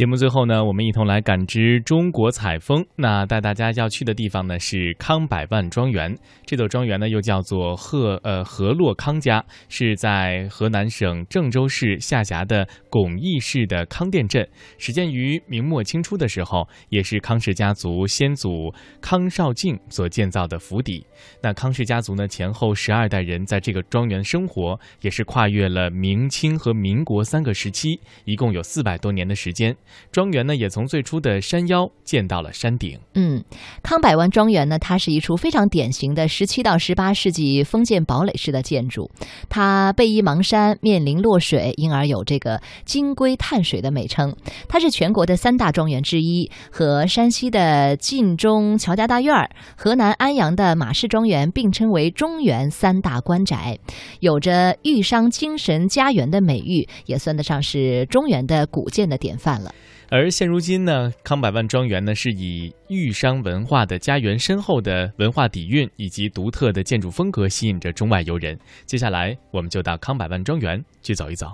节目最后呢，我们一同来感知中国采风。那带大家要去的地方呢是康百万庄园。这座庄园呢又叫做贺呃河洛康家，是在河南省郑州市下辖的巩义市的康店镇，始建于明末清初的时候，也是康氏家族先祖康绍敬所建造的府邸。那康氏家族呢前后十二代人在这个庄园生活，也是跨越了明清和民国三个时期，一共有四百多年的时间。庄园呢，也从最初的山腰建到了山顶。嗯，康百万庄园呢，它是一处非常典型的十七到十八世纪封建堡垒式的建筑。它背依邙山，面临洛水，因而有这个“金龟探水”的美称。它是全国的三大庄园之一，和山西的晋中乔家大院、河南安阳的马氏庄园并称为中原三大官宅，有着“豫商精神家园”的美誉，也算得上是中原的古建的典范了。而现如今呢，康百万庄园呢是以豫商文化的家园深厚的文化底蕴以及独特的建筑风格吸引着中外游人。接下来，我们就到康百万庄园去走一走。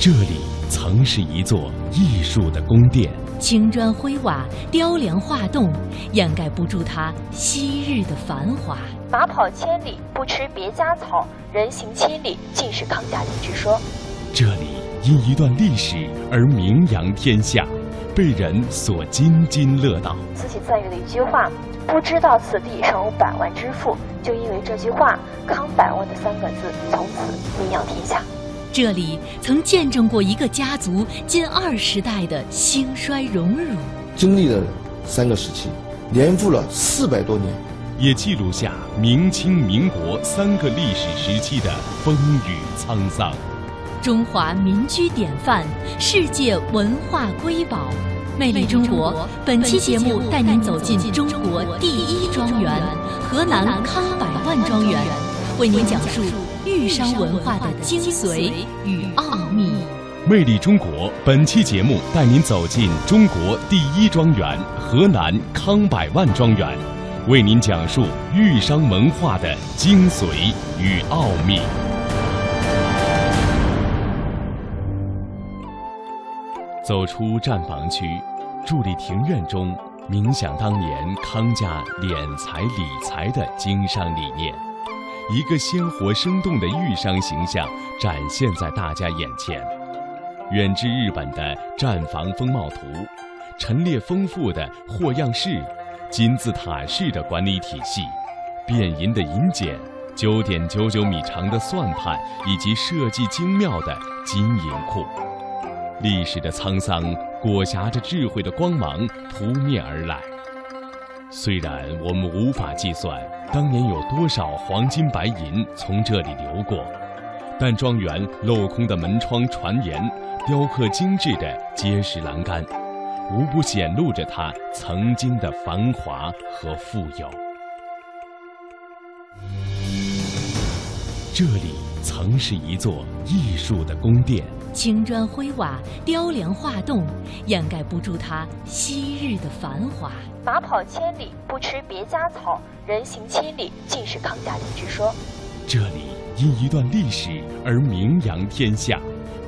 这里曾是一座艺术的宫殿，青砖灰瓦、雕梁画栋，掩盖不住它昔日的繁华。马跑千里不吃别家草，人行千里尽是康家人之说。这里。因一段历史而名扬天下，被人所津津乐道。慈禧赞誉的一句话：“不知道此地尚有百万之富。”就因为这句话，“康百万”的三个字从此名扬天下。这里曾见证过一个家族近二十代的兴衰荣辱，经历了三个时期，年复了四百多年，也记录下明清民国三个历史时期的风雨沧桑。中华民居典范，世界文化瑰宝，魅力中国。本期节目带您走进中国第一庄园——河南康百万庄园，为您讲述豫商文化的精髓与奥秘。魅力中国，本期节目带您走进中国第一庄园——河南康百万庄园，为您讲述豫商文化的精髓与奥秘。走出站房区，伫立庭院中，冥想当年康家敛财理财的经商理念，一个鲜活生动的豫商形象展现在大家眼前。远至日本的站房风貌图，陈列丰富的货样式，金字塔式的管理体系，变银的银简，九点九九米长的算盘，以及设计精妙的金银库。历史的沧桑裹挟着智慧的光芒扑面而来。虽然我们无法计算当年有多少黄金白银从这里流过，但庄园镂空的门窗、船檐、雕刻精致的结实栏杆，无不显露着它曾经的繁华和富有。这里曾是一座艺术的宫殿。青砖灰瓦、雕梁画栋，掩盖不住它昔日的繁华。马跑千里不吃别家草，人行千里尽是康家人之说。这里因一段历史而名扬天下，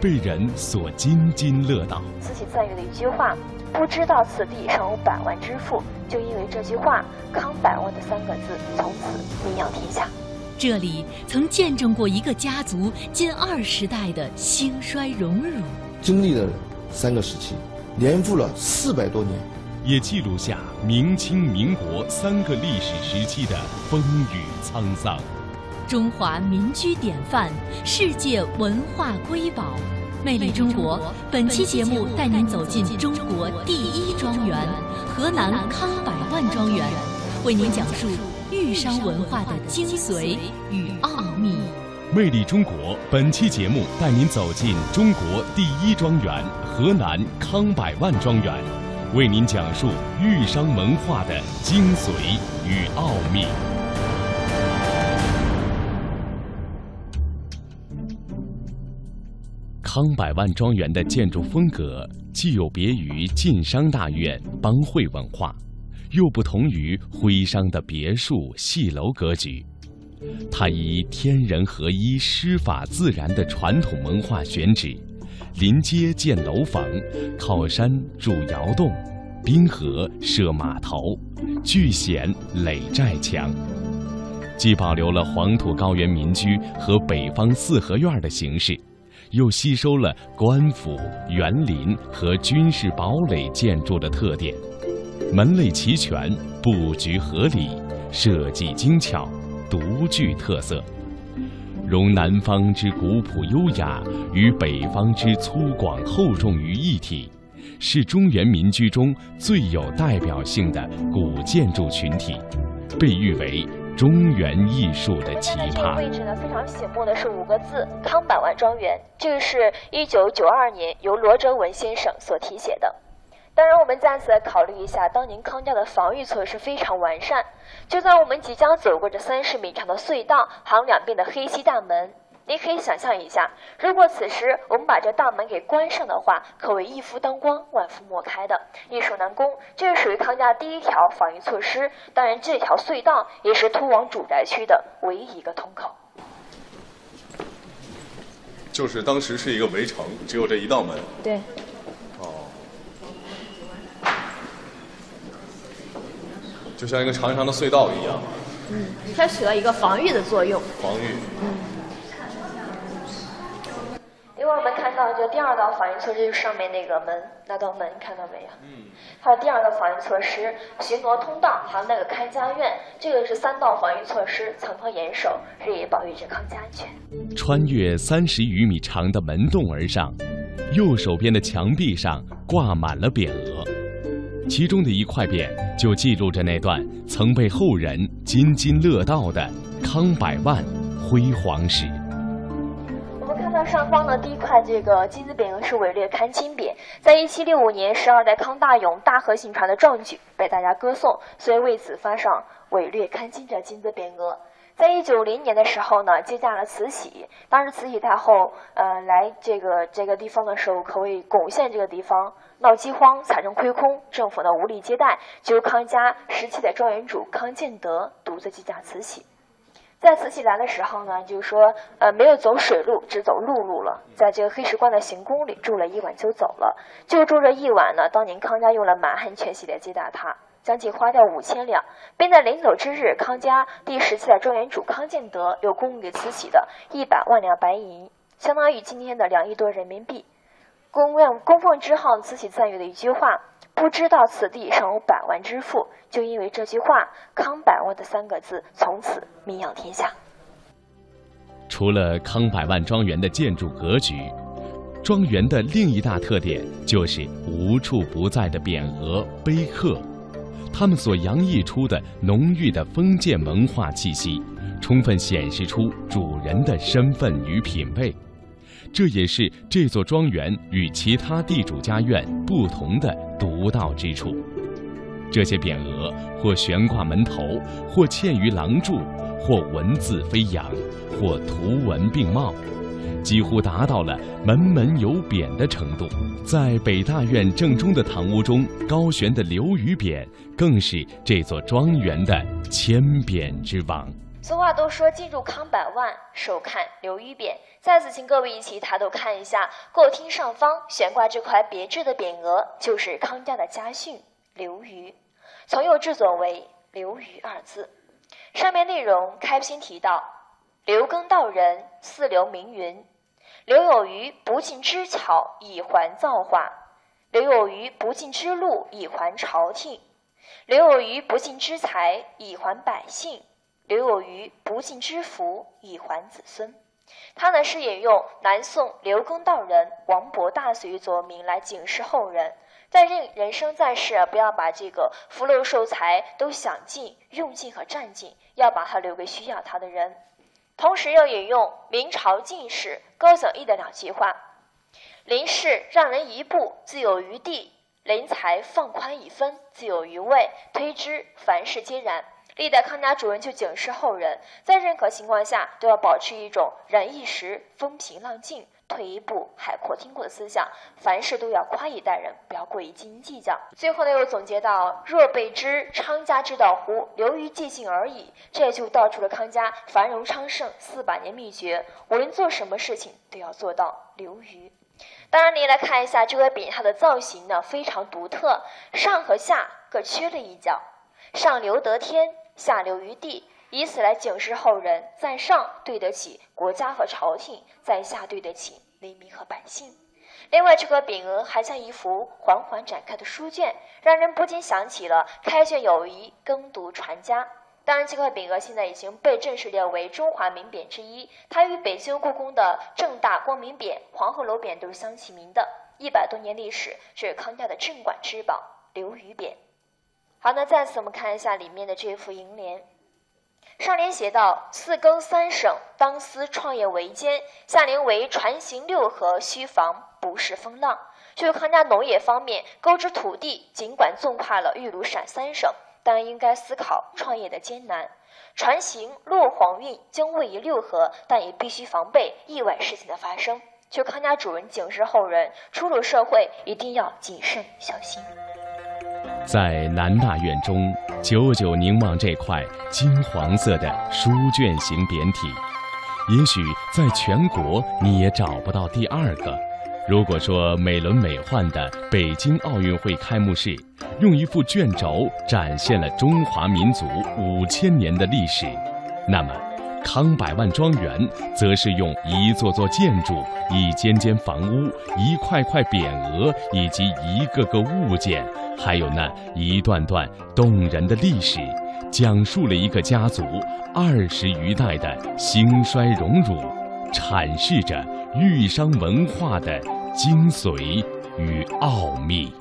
被人所津津乐道。慈禧赞誉的一句话：“不知道此地尚有百万之富。”就因为这句话，“康百万”的三个字从此名扬天下。这里曾见证过一个家族近二十代的兴衰荣辱，经历了三个时期，年复了四百多年，也记录下明清民国三个历史时期的风雨沧桑。中华民居典范，世界文化瑰宝，魅力中国。本期节目带您走进中国第一庄园——河南康百万庄园，为您讲述。豫商文化的精髓与奥秘。魅力中国，本期节目带您走进中国第一庄园——河南康百万庄园，为您讲述豫商文化的精髓与奥秘。康百万庄园的建筑风格既有别于晋商大院帮会文化。又不同于徽商的别墅戏楼格局，它以天人合一、师法自然的传统文化选址，临街建楼房，靠山筑窑洞，滨河设码头，聚险垒寨墙，既保留了黄土高原民居和北方四合院的形式，又吸收了官府、园林和军事堡垒建筑的特点，门类齐全，布局合理，设计精巧，独具特色。融南方之古朴优雅与北方之粗犷厚重于一体，是中原民居中最有代表性的古建筑群体，被誉为中原艺术的奇葩。位置呢非常醒目的是五个字“康百万庄园”，这个是一九九二年由罗哲文先生所题写的。当然，我们再次来考虑一下，当年康家的防御措施非常完善。就在我们即将走过这三十米长的隧道，还有两边的黑漆大门，你可以想象一下，如果此时我们把这大门给关上的话，可谓一夫当关，万夫莫开的，易守难攻。这是属于康家第一条防御措施。当然，这条隧道也是通往主宅区的唯一一个通口。就是当时是一个围城，只有这一道门。对。就像一个长长的隧道一样，嗯，它起了一个防御的作用。防御。嗯。因为我们看到这第二道防御措施就是上面那个门，那道门看到没有？嗯。还有第二道防御措施，巡逻通道，还有那个看家院，这个是三道防御措施，层层严守，日夜保卫着康家安全。穿越三十余米长的门洞而上，右手边的墙壁上挂满了匾额。其中的一块匾就记录着那段曾被后人津津乐道的康百万辉煌史。我们看到上方的第一块这个金字匾额是伟略康金匾，在一七六五年十二代康大勇大河行船的壮举被大家歌颂，所以为此发上伟略康金的金字匾额。在一九零年的时候呢，接驾了慈禧。当时慈禧太后呃来这个这个地方的时候，可谓攻陷这个地方，闹饥荒，财政亏空，政府呢无力接待，就由康家时期的庄园主康建德独自接驾慈禧。在慈禧来的时候呢，就是说呃没有走水路，只走陆路了，在这个黑石关的行宫里住了一晚就走了。就住这一晚呢，当年康家用了满汉全席来接待他。将近花掉五千两，并在临走之日，康家第十七代庄园主康建德又供给慈禧的一百万两白银，相当于今天的两亿多人民币。供奉供奉之后，慈禧赞誉的一句话：“不知道此地尚有百万之富。”就因为这句话，“康百万”的三个字从此名扬天下。除了康百万庄园的建筑格局，庄园的另一大特点就是无处不在的匾额碑刻。他们所洋溢出的浓郁的封建文化气息，充分显示出主人的身份与品味，这也是这座庄园与其他地主家院不同的独到之处。这些匾额或悬挂门头，或嵌于廊柱，或文字飞扬，或图文并茂。几乎达到了门门有匾的程度。在北大院正中的堂屋中，高悬的刘禹匾更是这座庄园的千匾之王。俗话都说进入康百万，首看刘禹匾。再次请各位一起抬头看一下，购厅上方悬挂这块别致的匾额，就是康家的家训“刘瑜”，从右至左为“刘瑜”二字。上面内容开篇提到：“刘耕道人，四流名云。”留有余不尽之巧，以还造化；留有余不尽之禄，以还朝廷；留有余不尽之财，以还百姓；留有余不尽之福，以还子孙。他呢是引用南宋刘耕道人王勃大隋作名来警示后人，在人人生在世啊，不要把这个福禄寿财都享尽、用尽和占尽，要把它留给需要它的人。同时又引用明朝进士高讲义的两句话：“临事让人一步，自有余地；临财放宽一分，自有余位。”推之，凡事皆然。历代康家主人就警示后人，在任何情况下都要保持一种忍一时，风平浪静。退一步，海阔天空的思想，凡事都要宽以待人，不要过于斤斤计较。最后呢，又总结到：若备知昌家之道乎？流于寂静而已。这就道出了康家繁荣昌盛四百年秘诀。无论做什么事情，都要做到留于。当然，您来看一下这块匾，它的造型呢非常独特，上和下各缺了一角，上留得天，下留于地，以此来警示后人，在上对得起国家和朝廷，在下对得起黎民和百姓。另外，这个匾额还像一幅缓缓展开的书卷，让人不禁想起了“开卷有益，耕读传家”。当然，这块匾额现在已经被正式列为中华名匾之一，它与北京故宫的正大光明匾、黄鹤楼匾都是相齐名的。一百多年历史，是康家的镇馆之宝——刘禹匾。好，那再次我们看一下里面的这幅楹联。上联写道：“四更三省，当思创业维艰。”下联为“船行六合，须防不是风浪。”就是康家农业方面，购置土地尽管纵跨了豫鲁陕三省。但应该思考创业的艰难，船行落黄运将位于六合，但也必须防备意外事情的发生。就康家主人警示后人，初入社会一定要谨慎小心。在南大院中，久久凝望这块金黄色的书卷型匾体，也许在全国你也找不到第二个。如果说美轮美奂的北京奥运会开幕式，用一副卷轴展现了中华民族五千年的历史，那么康百万庄园则是用一座座建筑、一间间房屋、一块块匾额以及一个个物件，还有那一段段动人的历史，讲述了一个家族二十余代的兴衰荣辱，阐释着豫商文化的精髓与奥秘。